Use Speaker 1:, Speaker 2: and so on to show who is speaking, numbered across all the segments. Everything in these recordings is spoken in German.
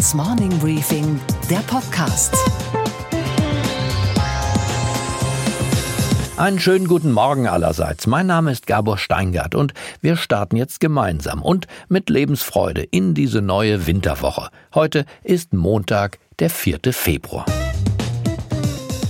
Speaker 1: Handelsblatts Morning Briefing, der Podcast.
Speaker 2: Einen schönen guten Morgen allerseits. Mein Name ist Gabor Steingart und wir starten jetzt gemeinsam und mit Lebensfreude in diese neue Winterwoche. Heute ist Montag, der 4. Februar.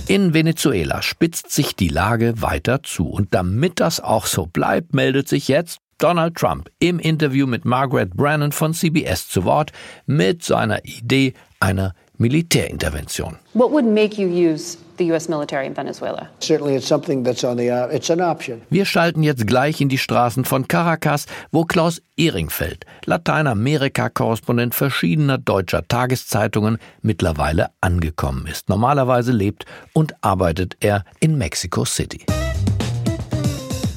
Speaker 2: In Venezuela spitzt sich die Lage weiter zu und damit das auch so bleibt, meldet sich jetzt Donald Trump im Interview mit Margaret Brennan von CBS zu Wort mit seiner Idee einer Militärintervention.
Speaker 3: What would make you use the US military in Venezuela?
Speaker 4: Certainly it's something that's on the uh, it's an option.
Speaker 2: Wir schalten jetzt gleich in die Straßen von Caracas, wo Klaus Ehringfeld, Lateinamerika-Korrespondent verschiedener deutscher Tageszeitungen, mittlerweile angekommen ist. Normalerweise lebt und arbeitet er in Mexico City.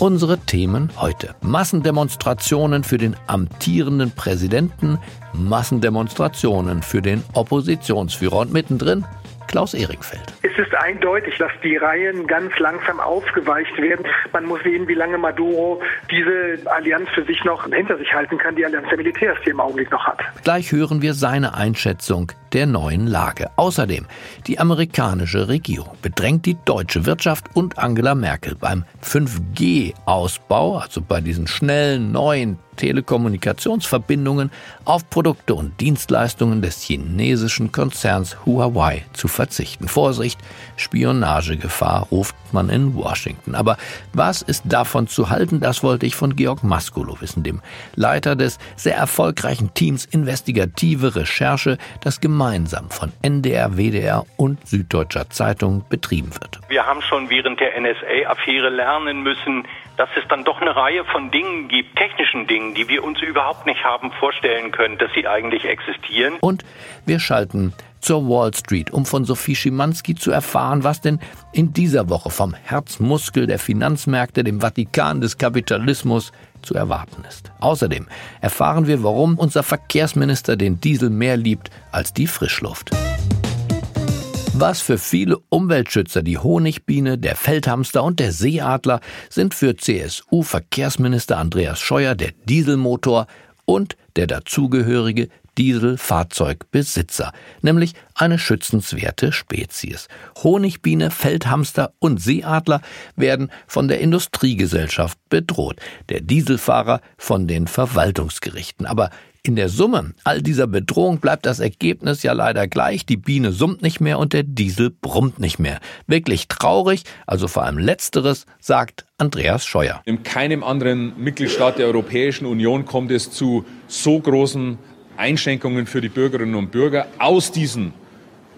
Speaker 2: Unsere Themen heute. Massendemonstrationen für den amtierenden Präsidenten, Massendemonstrationen für den Oppositionsführer und mittendrin Klaus Ehringfeld.
Speaker 5: Es ist eindeutig, dass die Reihen ganz langsam aufgeweicht werden. Man muss sehen, wie lange Maduro diese Allianz für sich noch hinter sich halten kann, die Allianz der Militärs, die im Augenblick noch hat.
Speaker 2: Gleich hören wir seine Einschätzung der neuen Lage. Außerdem, die amerikanische Regierung bedrängt die deutsche Wirtschaft und Angela Merkel beim 5G-Ausbau, also bei diesen schnellen neuen Telekommunikationsverbindungen auf Produkte und Dienstleistungen des chinesischen Konzerns Huawei zu verzichten. Vorsicht, Spionagegefahr ruft man in Washington. Aber was ist davon zu halten, das wollte ich von Georg Maskulo wissen, dem Leiter des sehr erfolgreichen Teams Investigative Recherche, das gemeinsam von NDR, WDR und Süddeutscher Zeitung betrieben wird.
Speaker 6: Wir haben schon während der NSA-Affäre lernen müssen, dass es dann doch eine Reihe von Dingen gibt, technischen Dingen, die wir uns überhaupt nicht haben vorstellen können, dass sie eigentlich existieren.
Speaker 2: Und wir schalten zur Wall Street, um von Sophie Schimanski zu erfahren, was denn in dieser Woche vom Herzmuskel der Finanzmärkte, dem Vatikan des Kapitalismus, zu erwarten ist. Außerdem erfahren wir, warum unser Verkehrsminister den Diesel mehr liebt als die Frischluft. Was für viele Umweltschützer die Honigbiene, der Feldhamster und der Seeadler sind für CSU-Verkehrsminister Andreas Scheuer der Dieselmotor und der dazugehörige Dieselfahrzeugbesitzer, nämlich eine schützenswerte Spezies. Honigbiene, Feldhamster und Seeadler werden von der Industriegesellschaft bedroht, der Dieselfahrer von den Verwaltungsgerichten. Aber in der Summe all dieser Bedrohung bleibt das Ergebnis ja leider gleich. Die Biene summt nicht mehr und der Diesel brummt nicht mehr. Wirklich traurig, also vor allem letzteres, sagt Andreas Scheuer.
Speaker 7: In keinem anderen Mitgliedstaat der Europäischen Union kommt es zu so großen Einschränkungen für die Bürgerinnen und Bürger aus diesen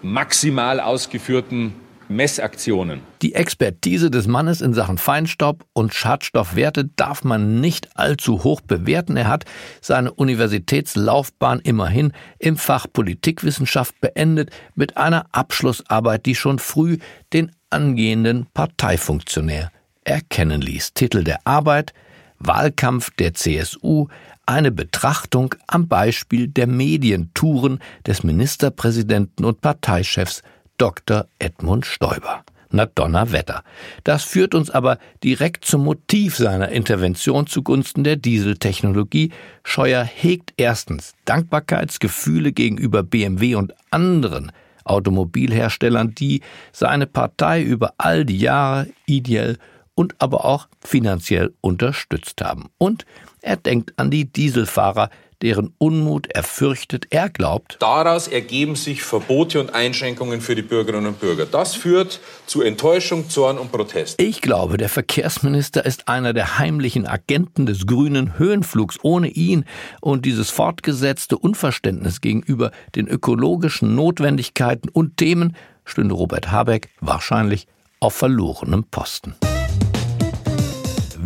Speaker 7: maximal ausgeführten Messaktionen.
Speaker 2: Die Expertise des Mannes in Sachen Feinstaub und Schadstoffwerte darf man nicht allzu hoch bewerten. Er hat seine Universitätslaufbahn immerhin im Fach Politikwissenschaft beendet mit einer Abschlussarbeit, die schon früh den angehenden Parteifunktionär erkennen ließ. Titel der Arbeit Wahlkampf der CSU, eine Betrachtung am Beispiel der Medientouren des Ministerpräsidenten und Parteichefs Dr. Edmund Stoiber. Na Donnerwetter. Das führt uns aber direkt zum Motiv seiner Intervention zugunsten der Dieseltechnologie. Scheuer hegt erstens Dankbarkeitsgefühle gegenüber BMW und anderen Automobilherstellern, die seine Partei über all die Jahre ideell und aber auch finanziell unterstützt haben. Und er denkt an die Dieselfahrer, deren Unmut er fürchtet. Er glaubt,
Speaker 7: daraus ergeben sich Verbote und Einschränkungen für die Bürgerinnen und Bürger. Das führt zu Enttäuschung, Zorn und Protest.
Speaker 2: Ich glaube, der Verkehrsminister ist einer der heimlichen Agenten des grünen Höhenflugs. Ohne ihn und dieses fortgesetzte Unverständnis gegenüber den ökologischen Notwendigkeiten und Themen stünde Robert Habeck wahrscheinlich auf verlorenem Posten.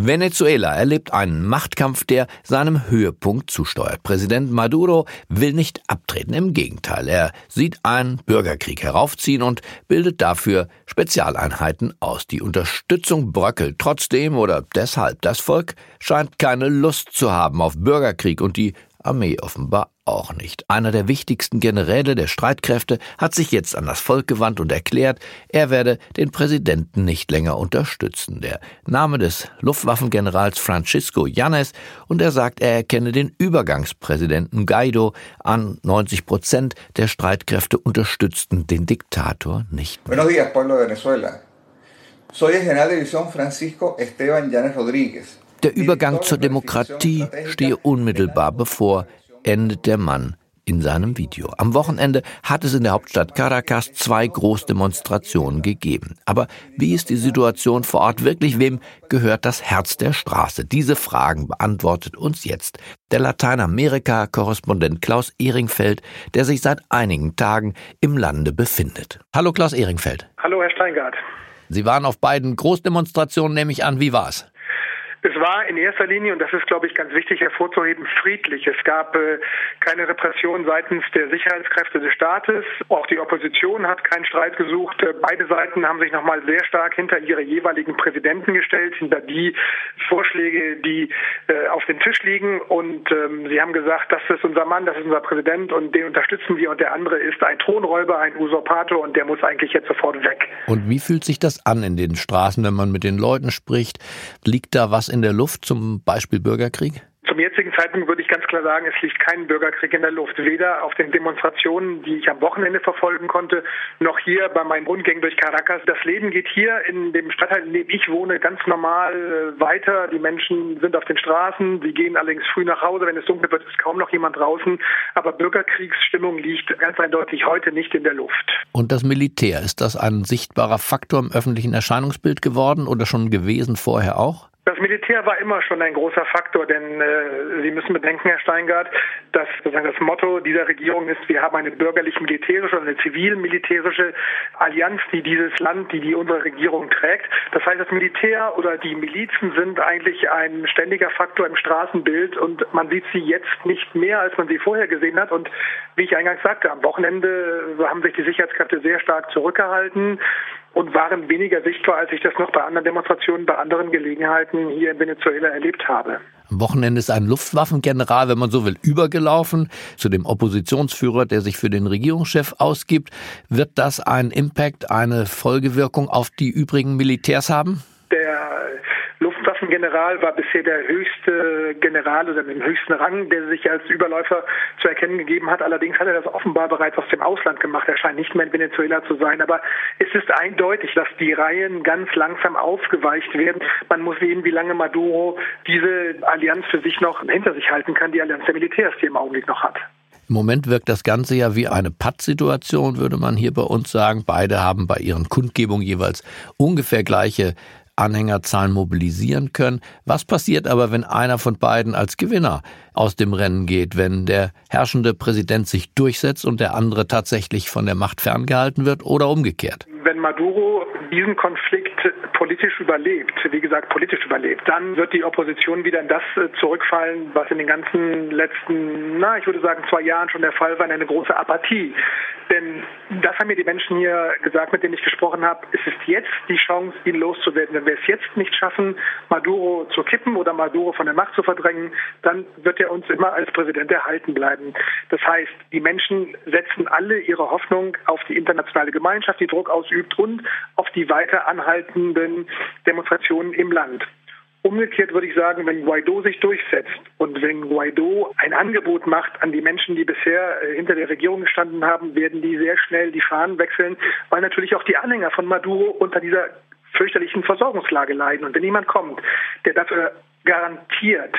Speaker 2: Venezuela erlebt einen Machtkampf, der seinem Höhepunkt zusteuert. Präsident Maduro will nicht abtreten, im Gegenteil, er sieht einen Bürgerkrieg heraufziehen und bildet dafür Spezialeinheiten aus. Die Unterstützung bröckelt trotzdem oder deshalb. Das Volk scheint keine Lust zu haben auf Bürgerkrieg und die Armee offenbar auch nicht. Einer der wichtigsten Generäle der Streitkräfte hat sich jetzt an das Volk gewandt und erklärt, er werde den Präsidenten nicht länger unterstützen. Der Name des Luftwaffengenerals Francisco Yanes und er sagt, er erkenne den Übergangspräsidenten Guaido an. 90 Prozent der Streitkräfte unterstützten den Diktator nicht.
Speaker 8: Buenos días, pueblo de Venezuela. Soy general de división Francisco Esteban Yanes Rodríguez.
Speaker 2: Der Übergang zur Demokratie stehe unmittelbar bevor, endet der Mann in seinem Video. Am Wochenende hat es in der Hauptstadt Caracas zwei Großdemonstrationen gegeben. Aber wie ist die Situation vor Ort wirklich? Wem gehört das Herz der Straße? Diese Fragen beantwortet uns jetzt der Lateinamerika-Korrespondent Klaus Ehringfeld, der sich seit einigen Tagen im Lande befindet. Hallo Klaus Ehringfeld.
Speaker 5: Hallo Herr Steingart.
Speaker 2: Sie waren auf beiden Großdemonstrationen, nehme ich an. Wie war's?
Speaker 5: Es war in erster Linie, und das ist, glaube ich, ganz wichtig hervorzuheben, friedlich. Es gab äh, keine Repression seitens der Sicherheitskräfte des Staates. Auch die Opposition hat keinen Streit gesucht. Äh, beide Seiten haben sich nochmal sehr stark hinter ihre jeweiligen Präsidenten gestellt, hinter die Vorschläge, die äh, auf dem Tisch liegen. Und ähm, sie haben gesagt, das ist unser Mann, das ist unser Präsident und den unterstützen wir. Und der andere ist ein Thronräuber, ein Usurpator und der muss eigentlich jetzt sofort weg.
Speaker 2: Und wie fühlt sich das an in den Straßen, wenn man mit den Leuten spricht? Liegt da was in der Luft, zum Beispiel Bürgerkrieg?
Speaker 5: Zum jetzigen Zeitpunkt würde ich ganz klar sagen, es liegt kein Bürgerkrieg in der Luft. Weder auf den Demonstrationen, die ich am Wochenende verfolgen konnte, noch hier bei meinen Rundgängen durch Caracas. Das Leben geht hier in dem Stadtteil, in dem ich wohne, ganz normal äh, weiter. Die Menschen sind auf den Straßen. Sie gehen allerdings früh nach Hause. Wenn es dunkel wird, ist kaum noch jemand draußen. Aber Bürgerkriegsstimmung liegt ganz eindeutig heute nicht in der Luft.
Speaker 2: Und das Militär, ist das ein sichtbarer Faktor im öffentlichen Erscheinungsbild geworden oder schon gewesen vorher auch?
Speaker 5: Das Militär war immer schon ein großer Faktor, denn äh, Sie müssen bedenken, Herr Steingart, dass das Motto dieser Regierung ist, wir haben eine bürgerlich-militärische und eine zivil-militärische Allianz, die dieses Land, die, die unsere Regierung trägt. Das heißt, das Militär oder die Milizen sind eigentlich ein ständiger Faktor im Straßenbild und man sieht sie jetzt nicht mehr, als man sie vorher gesehen hat. Und wie ich eingangs sagte, am Wochenende haben sich die Sicherheitskräfte sehr stark zurückgehalten und waren weniger sichtbar, als ich das noch bei anderen Demonstrationen, bei anderen Gelegenheiten hier in Venezuela erlebt habe.
Speaker 2: Am Wochenende ist ein Luftwaffengeneral, wenn man so will, übergelaufen zu dem Oppositionsführer, der sich für den Regierungschef ausgibt. Wird das einen Impact, eine Folgewirkung auf die übrigen Militärs haben?
Speaker 5: General war bisher der höchste General oder mit dem höchsten Rang, der sich als Überläufer zu erkennen gegeben hat. Allerdings hat er das offenbar bereits aus dem Ausland gemacht. Er scheint nicht mehr in Venezuela zu sein. Aber es ist eindeutig, dass die Reihen ganz langsam aufgeweicht werden. Man muss sehen, wie lange Maduro diese Allianz für sich noch hinter sich halten kann, die Allianz der Militärs, die er im Augenblick noch hat.
Speaker 2: Im Moment wirkt das Ganze ja wie eine Pattsituation, würde man hier bei uns sagen. Beide haben bei ihren Kundgebungen jeweils ungefähr gleiche Anhängerzahlen mobilisieren können. Was passiert aber, wenn einer von beiden als Gewinner aus dem Rennen geht, wenn der herrschende Präsident sich durchsetzt und der andere tatsächlich von der Macht ferngehalten wird oder umgekehrt?
Speaker 5: Wenn Maduro diesen Konflikt politisch überlebt, wie gesagt politisch überlebt, dann wird die Opposition wieder in das äh, zurückfallen, was in den ganzen letzten, na, ich würde sagen, zwei Jahren schon der Fall war, in eine große Apathie. Denn das haben mir die Menschen hier gesagt, mit denen ich gesprochen habe. Es ist jetzt die Chance, ihn loszuwerden. Wenn wir es jetzt nicht schaffen, Maduro zu kippen oder Maduro von der Macht zu verdrängen, dann wird er uns immer als Präsident erhalten bleiben. Das heißt, die Menschen setzen alle ihre Hoffnung auf die internationale Gemeinschaft, die Druck ausübt und auf die weiter anhaltenden Demonstrationen im Land. Umgekehrt würde ich sagen, wenn Guaido sich durchsetzt und wenn Guaido ein Angebot macht an die Menschen, die bisher äh, hinter der Regierung gestanden haben, werden die sehr schnell die Fahnen wechseln, weil natürlich auch die Anhänger von Maduro unter dieser fürchterlichen Versorgungslage leiden. Und wenn jemand kommt, der dafür garantiert,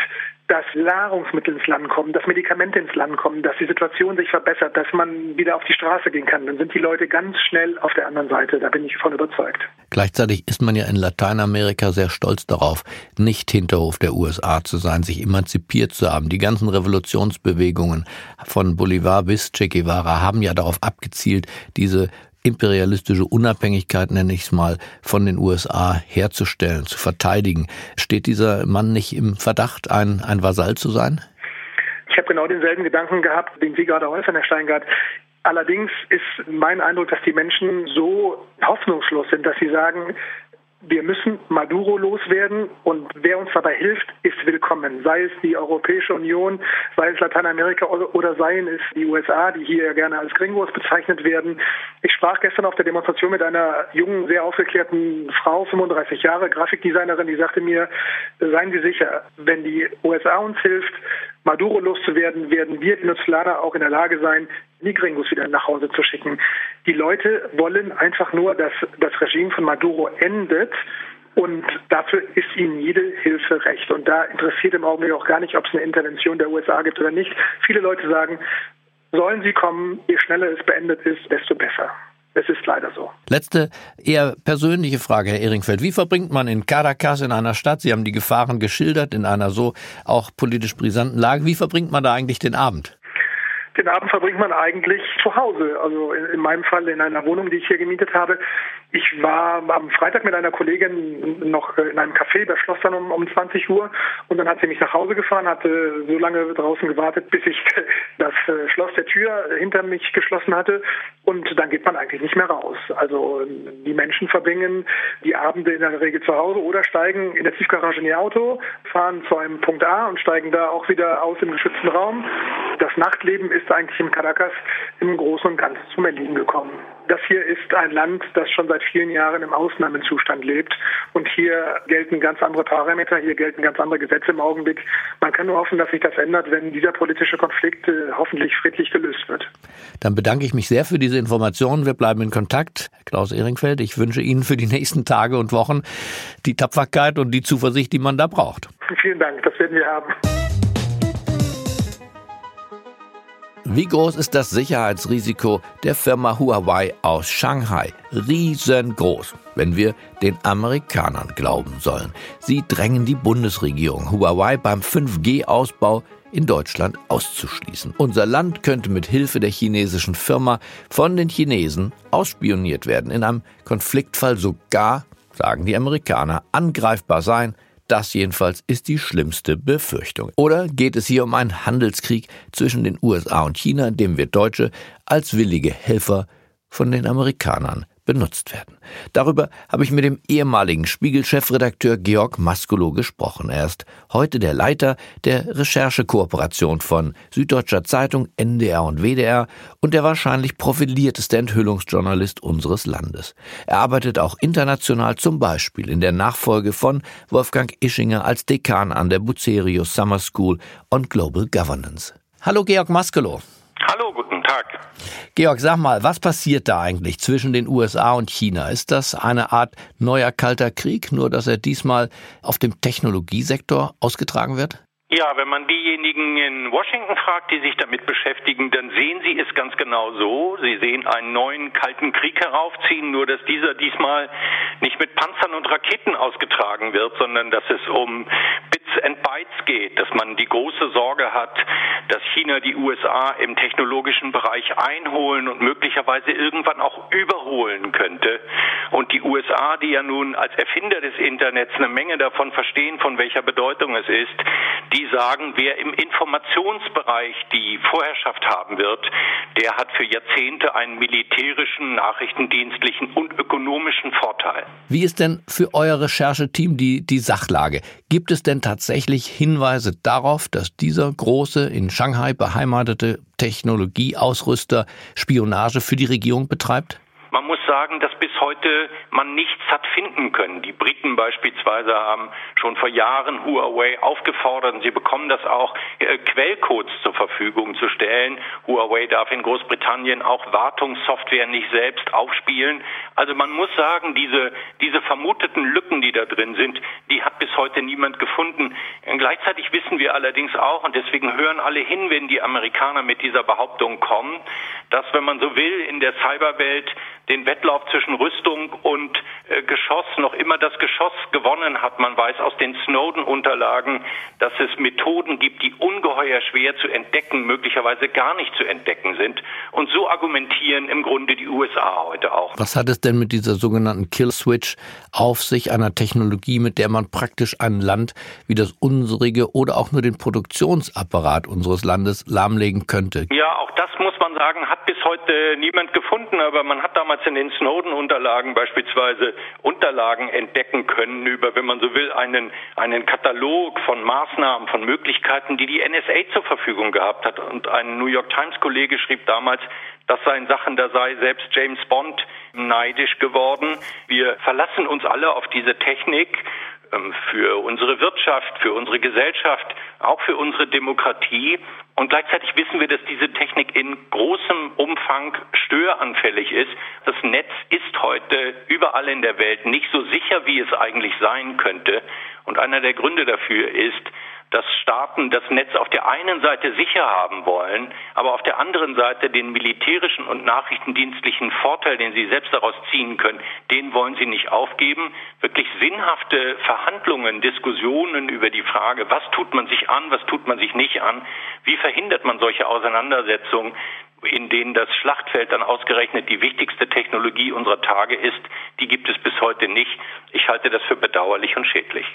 Speaker 5: dass Nahrungsmittel ins Land kommen, dass Medikamente ins Land kommen, dass die Situation sich verbessert, dass man wieder auf die Straße gehen kann, dann sind die Leute ganz schnell auf der anderen Seite. Da bin ich von überzeugt.
Speaker 2: Gleichzeitig ist man ja in Lateinamerika sehr stolz darauf, nicht Hinterhof der USA zu sein, sich emanzipiert zu haben. Die ganzen Revolutionsbewegungen von Bolivar bis Che Guevara haben ja darauf abgezielt, diese imperialistische Unabhängigkeit, nenne ich es mal, von den USA herzustellen, zu verteidigen. Steht dieser Mann nicht im Verdacht, ein, ein Vasall zu sein?
Speaker 5: Ich habe genau denselben Gedanken gehabt, den Sie gerade äußern, Herr Steingart. Allerdings ist mein Eindruck, dass die Menschen so hoffnungslos sind, dass sie sagen, Wir müssen Maduro loswerden und wer uns dabei hilft, ist willkommen. Sei es die Europäische Union, sei es Lateinamerika oder seien es die USA, die hier gerne als Gringos bezeichnet werden. Ich sprach gestern auf der Demonstration mit einer jungen, sehr aufgeklärten Frau, 35 Jahre, Grafikdesignerin, die sagte mir, seien Sie sicher, wenn die USA uns hilft, Maduro loszuwerden, werden wir Venezuelaner auch in der Lage sein, die Gringos wieder nach Hause zu schicken. Die Leute wollen einfach nur, dass das Regime von Maduro endet. Und dafür ist ihnen jede Hilfe recht. Und da interessiert im Augenblick auch gar nicht, ob es eine Intervention der USA gibt oder nicht. Viele Leute sagen, sollen sie kommen, je schneller es beendet ist, desto besser. Es ist leider so.
Speaker 2: Letzte, eher persönliche Frage, Herr Ehringfeld. Wie verbringt man in Caracas, in einer Stadt, Sie haben die Gefahren geschildert, in einer so auch politisch brisanten Lage, wie verbringt man da eigentlich den Abend?
Speaker 5: Den Abend verbringt man eigentlich zu Hause, also in, in meinem Fall in einer Wohnung, die ich hier gemietet habe. Ich war am Freitag mit einer Kollegin noch in einem Café, das schloss dann um, um 20 Uhr und dann hat sie mich nach Hause gefahren, hatte so lange draußen gewartet, bis ich das äh, Schloss der Tür hinter mich geschlossen hatte und dann geht man eigentlich nicht mehr raus. Also die Menschen verbringen die Abende in der Regel zu Hause oder steigen in der Tiefgarage in ihr Auto, fahren zu einem Punkt A und steigen da auch wieder aus im geschützten Raum. Das Nachtleben ist eigentlich in Caracas im Großen und Ganzen zum Erliegen gekommen. Das hier ist ein Land, das schon seit vielen Jahren im Ausnahmezustand lebt. Und hier gelten ganz andere Parameter, hier gelten ganz andere Gesetze im Augenblick. Man kann nur hoffen, dass sich das ändert, wenn dieser politische Konflikt äh, hoffentlich friedlich gelöst wird.
Speaker 2: Dann bedanke ich mich sehr für diese Informationen. Wir bleiben in Kontakt. Klaus Ehringfeld, ich wünsche Ihnen für die nächsten Tage und Wochen die Tapferkeit und die Zuversicht, die man da braucht.
Speaker 5: Vielen Dank, das werden wir haben.
Speaker 2: Wie groß ist das Sicherheitsrisiko der Firma Huawei aus Shanghai? Riesengroß, wenn wir den Amerikanern glauben sollen. Sie drängen die Bundesregierung, Huawei beim 5G-Ausbau in Deutschland auszuschließen. Unser Land könnte mit Hilfe der chinesischen Firma von den Chinesen ausspioniert werden, in einem Konfliktfall sogar, sagen die Amerikaner, angreifbar sein, das jedenfalls ist die schlimmste Befürchtung. Oder geht es hier um einen Handelskrieg zwischen den USA und China, dem wir Deutsche als willige Helfer von den Amerikanern benutzt werden. Darüber habe ich mit dem ehemaligen Spiegel-Chefredakteur Georg Maskolo gesprochen. Er ist heute der Leiter der Recherchekooperation von Süddeutscher Zeitung, NDR und WDR und der wahrscheinlich profilierteste Enthüllungsjournalist unseres Landes. Er arbeitet auch international zum Beispiel in der Nachfolge von Wolfgang Ischinger als Dekan an der Bucerius Summer School on Global Governance. Hallo Georg Maskolo.
Speaker 6: Hallo, guten Tag.
Speaker 2: Georg, sag mal, was passiert da eigentlich zwischen den USA und China? Ist das eine Art neuer kalter Krieg, nur dass er diesmal auf dem Technologiesektor ausgetragen wird?
Speaker 6: Ja, wenn man diejenigen in Washington fragt, die sich damit beschäftigen, dann sehen sie es ganz genau so. Sie sehen einen neuen kalten Krieg heraufziehen, nur dass dieser diesmal nicht mit Panzern und Raketen ausgetragen wird, sondern dass es um and Bytes geht, dass man die große Sorge hat, dass China die USA im technologischen Bereich einholen und möglicherweise irgendwann auch überholen könnte. Und die USA, die ja nun als Erfinder des Internets eine Menge davon verstehen, von welcher Bedeutung es ist, die sagen, wer im Informationsbereich die Vorherrschaft haben wird, der hat für Jahrzehnte einen militärischen, nachrichtendienstlichen und ökonomischen Vorteil.
Speaker 2: Wie ist denn für euer Rechercheteam die, die Sachlage? Gibt es denn tatsächlich Hinweise darauf, dass dieser große, in Shanghai beheimatete Technologieausrüster Spionage für die Regierung betreibt?
Speaker 6: Man muss sagen, dass bis heute man nichts hat finden können. Die Briten beispielsweise haben schon vor Jahren Huawei aufgefordert, und sie bekommen das auch, äh, Quellcodes zur Verfügung zu stellen. Huawei darf in Großbritannien auch Wartungssoftware nicht selbst aufspielen. Also man muss sagen, diese, diese vermuteten Lücken, die da drin sind, die hat bis heute niemand gefunden. Und gleichzeitig wissen wir allerdings auch, und deswegen hören alle hin, wenn die Amerikaner mit dieser Behauptung kommen, dass, wenn man so will, in der Cyberwelt den Wettlauf zwischen Rüstung und äh, Geschoss noch immer das Geschoss gewonnen hat. Man weiß aus den Snowden-Unterlagen, dass es Methoden gibt, die ungeheuer schwer zu entdecken, möglicherweise gar nicht zu entdecken sind. Und so argumentieren im Grunde die USA heute auch.
Speaker 2: Was hat es denn mit dieser sogenannten Kill-Switch auf sich, einer Technologie, mit der man praktisch ein Land wie das unsrige oder auch nur den Produktionsapparat unseres Landes lahmlegen könnte?
Speaker 6: Ja, auch das muss man sagen, hat bis heute niemand gefunden, aber man hat damals damals in den Snowden-Unterlagen beispielsweise Unterlagen entdecken können über, wenn man so will, einen, einen Katalog von Maßnahmen, von Möglichkeiten, die die NSA zur Verfügung gehabt hat. Und ein New York Times-Kollege schrieb damals, das seien Sachen, da sei selbst James Bond neidisch geworden. Wir verlassen uns alle auf diese Technik ähm, für unsere Wirtschaft, für unsere Gesellschaft, auch für unsere Demokratie. Und gleichzeitig wissen wir, dass diese Technik in großem Umfang störanfällig ist. Das Netz ist heute überall in der Welt nicht so sicher, wie es eigentlich sein könnte. Und einer der Gründe dafür ist, dass Staaten das Netz auf der einen Seite sicher haben wollen, aber auf der anderen Seite den militärischen und nachrichtendienstlichen Vorteil, den sie selbst daraus ziehen können, den wollen sie nicht aufgeben. Wirklich sinnhafte Verhandlungen, Diskussionen über die Frage, was tut man sich an, was tut man sich nicht an, wie verhindert man solche Auseinandersetzungen, in denen das Schlachtfeld dann ausgerechnet die wichtigste Technologie unserer Tage ist, die gibt es bis heute nicht. Ich halte das für bedauerlich und schädlich.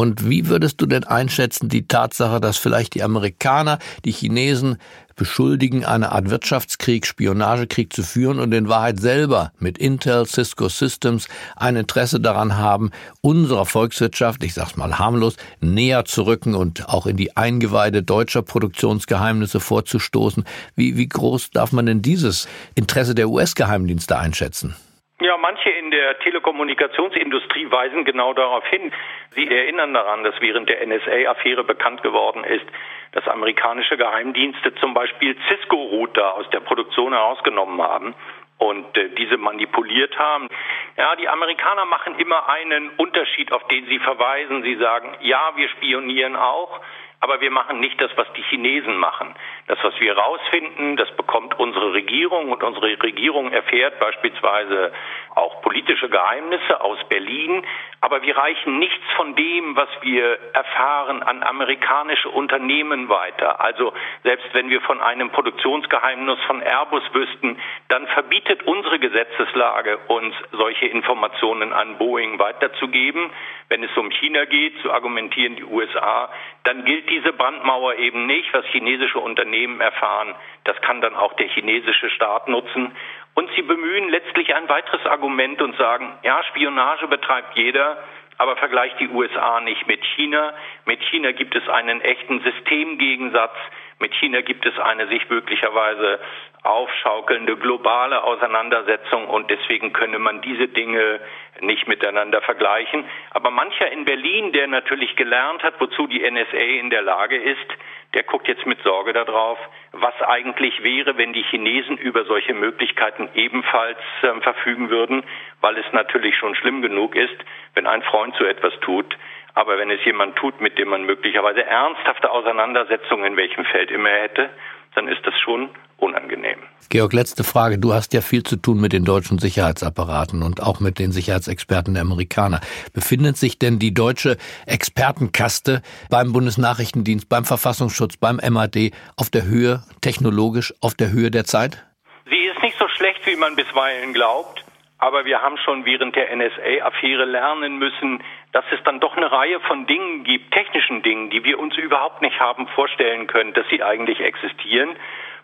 Speaker 2: Und wie würdest du denn einschätzen die Tatsache, dass vielleicht die Amerikaner die Chinesen beschuldigen, eine Art Wirtschaftskrieg, Spionagekrieg zu führen und in Wahrheit selber mit Intel, Cisco Systems ein Interesse daran haben, unserer Volkswirtschaft, ich sag's mal harmlos, näher zu rücken und auch in die Eingeweide deutscher Produktionsgeheimnisse vorzustoßen. Wie, wie groß darf man denn dieses Interesse der US-Geheimdienste einschätzen?
Speaker 6: Ja, manche in der Telekommunikationsindustrie weisen genau darauf hin. Sie erinnern daran, dass während der NSA-Affäre bekannt geworden ist, dass amerikanische Geheimdienste zum Beispiel Cisco-Router aus der Produktion herausgenommen haben und äh, diese manipuliert haben. Ja, die Amerikaner machen immer einen Unterschied, auf den sie verweisen. Sie sagen, ja, wir spionieren auch, aber wir machen nicht das, was die Chinesen machen. Das, was wir herausfinden, das bekommt unsere Regierung und unsere Regierung erfährt beispielsweise auch politische Geheimnisse aus Berlin. Aber wir reichen nichts von dem, was wir erfahren, an amerikanische Unternehmen weiter. Also selbst wenn wir von einem Produktionsgeheimnis von Airbus wüssten, dann verbietet unsere Gesetzeslage uns solche Informationen an Boeing weiterzugeben. Wenn es um China geht, so argumentieren die USA, dann gilt diese Brandmauer eben nicht, was chinesische Unternehmen erfahren. Das kann dann auch der chinesische Staat nutzen. Und sie bemühen letztlich ein weiteres Argument und sagen, ja, Spionage betreibt jeder, aber vergleicht die USA nicht mit China. Mit China gibt es einen echten Systemgegensatz. Mit China gibt es eine sich möglicherweise aufschaukelnde globale Auseinandersetzung und deswegen könne man diese Dinge nicht miteinander vergleichen. Aber mancher in Berlin, der natürlich gelernt hat, wozu die NSA in der Lage ist, der guckt jetzt mit Sorge darauf, was eigentlich wäre, wenn die Chinesen über solche Möglichkeiten ebenfalls äh, verfügen würden, weil es natürlich schon schlimm genug ist, wenn ein Freund so etwas tut. Aber wenn es jemand tut, mit dem man möglicherweise ernsthafte Auseinandersetzungen in welchem Feld immer hätte, dann ist das schon unangenehm.
Speaker 2: Georg, letzte Frage. Du hast ja viel zu tun mit den deutschen Sicherheitsapparaten und auch mit den Sicherheitsexperten der Amerikaner. Befindet sich denn die deutsche Expertenkaste beim Bundesnachrichtendienst, beim Verfassungsschutz, beim MAD auf der Höhe, technologisch auf der Höhe der Zeit?
Speaker 6: Sie ist nicht so schlecht, wie man bisweilen glaubt. Aber wir haben schon während der NSA-Affäre lernen müssen, dass es dann doch eine Reihe von Dingen gibt, technischen Dingen, die wir uns überhaupt nicht haben vorstellen können, dass sie eigentlich existieren.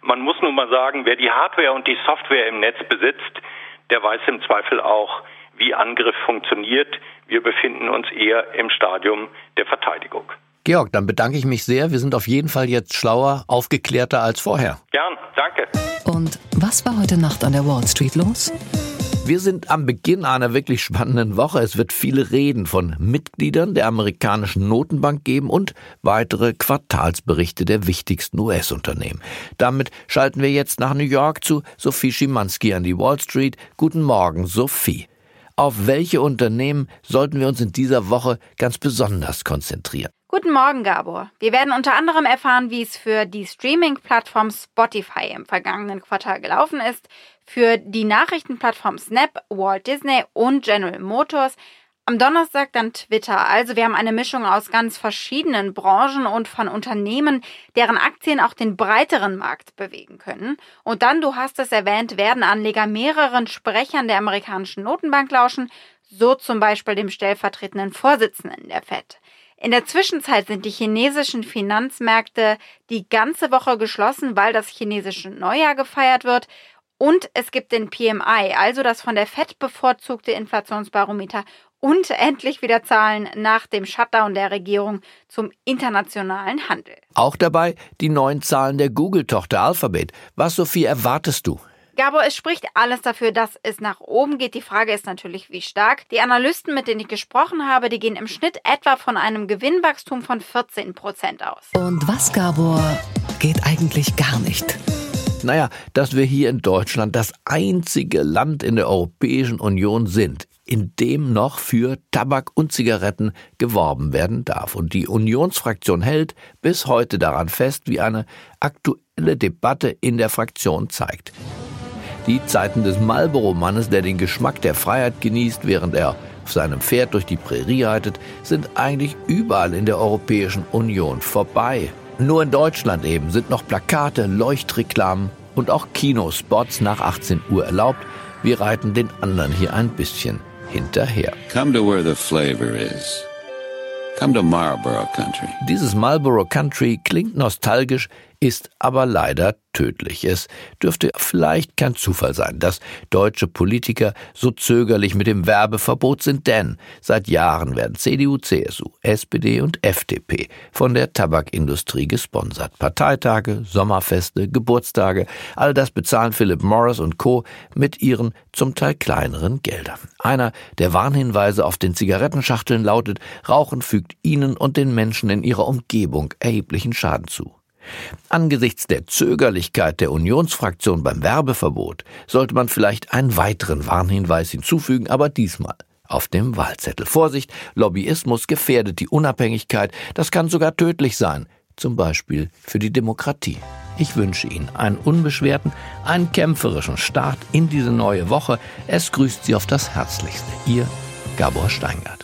Speaker 6: Man muss nun mal sagen, wer die Hardware und die Software im Netz besitzt, der weiß im Zweifel auch, wie Angriff funktioniert. Wir befinden uns eher im Stadium der Verteidigung.
Speaker 2: Georg, dann bedanke ich mich sehr. Wir sind auf jeden Fall jetzt schlauer, aufgeklärter als vorher.
Speaker 6: Gern, danke.
Speaker 1: Und was war heute Nacht an der Wall Street los?
Speaker 2: Wir sind am Beginn einer wirklich spannenden Woche. Es wird viele Reden von Mitgliedern der amerikanischen Notenbank geben und weitere Quartalsberichte der wichtigsten US-Unternehmen. Damit schalten wir jetzt nach New York zu Sophie Schimanski an die Wall Street. Guten Morgen, Sophie. Auf welche Unternehmen sollten wir uns in dieser Woche ganz besonders konzentrieren?
Speaker 9: Guten Morgen, Gabor. Wir werden unter anderem erfahren, wie es für die Streaming-Plattform Spotify im vergangenen Quartal gelaufen ist, für die Nachrichtenplattform Snap, Walt Disney und General Motors. Am Donnerstag dann Twitter. Also wir haben eine Mischung aus ganz verschiedenen Branchen und von Unternehmen, deren Aktien auch den breiteren Markt bewegen können. Und dann, du hast es erwähnt, werden Anleger mehreren Sprechern der amerikanischen Notenbank lauschen, so zum Beispiel dem stellvertretenden Vorsitzenden der Fed. In der Zwischenzeit sind die chinesischen Finanzmärkte die ganze Woche geschlossen, weil das chinesische Neujahr gefeiert wird. Und es gibt den PMI, also das von der FED bevorzugte Inflationsbarometer und endlich wieder Zahlen nach dem Shutdown der Regierung zum internationalen Handel.
Speaker 2: Auch dabei die neuen Zahlen der Google-Tochter Alphabet. Was, Sophie, erwartest du?
Speaker 9: Gabo, es spricht alles dafür, dass es nach oben geht. Die Frage ist natürlich, wie stark. Die Analysten, mit denen ich gesprochen habe, die gehen im Schnitt etwa von einem Gewinnwachstum von 14 Prozent aus.
Speaker 1: Und was, Gabor, geht eigentlich gar nicht?
Speaker 2: Naja, dass wir hier in Deutschland das einzige Land in der Europäischen Union sind, in dem noch für Tabak und Zigaretten geworben werden darf. Und die Unionsfraktion hält bis heute daran fest, wie eine aktuelle Debatte in der Fraktion zeigt. Die Zeiten des Marlboro-Mannes, der den Geschmack der Freiheit genießt, während er auf seinem Pferd durch die Prärie reitet, sind eigentlich überall in der Europäischen Union vorbei. Nur in Deutschland eben sind noch Plakate, Leuchtreklamen und auch Kinospots nach 18 Uhr erlaubt. Wir reiten den anderen hier ein bisschen hinterher.
Speaker 10: Come to where the flavor is. Come to Marlboro Country.
Speaker 2: Dieses Marlboro Country klingt nostalgisch, ist aber leider tödlich. Es dürfte vielleicht kein Zufall sein, dass deutsche Politiker so zögerlich mit dem Werbeverbot sind, denn seit Jahren werden CDU, CSU, SPD und FDP von der Tabakindustrie gesponsert. Parteitage, Sommerfeste, Geburtstage, all das bezahlen Philip Morris und Co. mit ihren zum Teil kleineren Geldern. Einer der Warnhinweise auf den Zigarettenschachteln lautet, Rauchen fügt ihnen und den Menschen in ihrer Umgebung erheblichen Schaden zu. Angesichts der Zögerlichkeit der Unionsfraktion beim Werbeverbot sollte man vielleicht einen weiteren Warnhinweis hinzufügen, aber diesmal auf dem Wahlzettel. Vorsicht, Lobbyismus gefährdet die Unabhängigkeit, das kann sogar tödlich sein, zum Beispiel für die Demokratie. Ich wünsche Ihnen einen unbeschwerten, einen kämpferischen Start in diese neue Woche. Es grüßt Sie auf das Herzlichste. Ihr Gabor Steingart.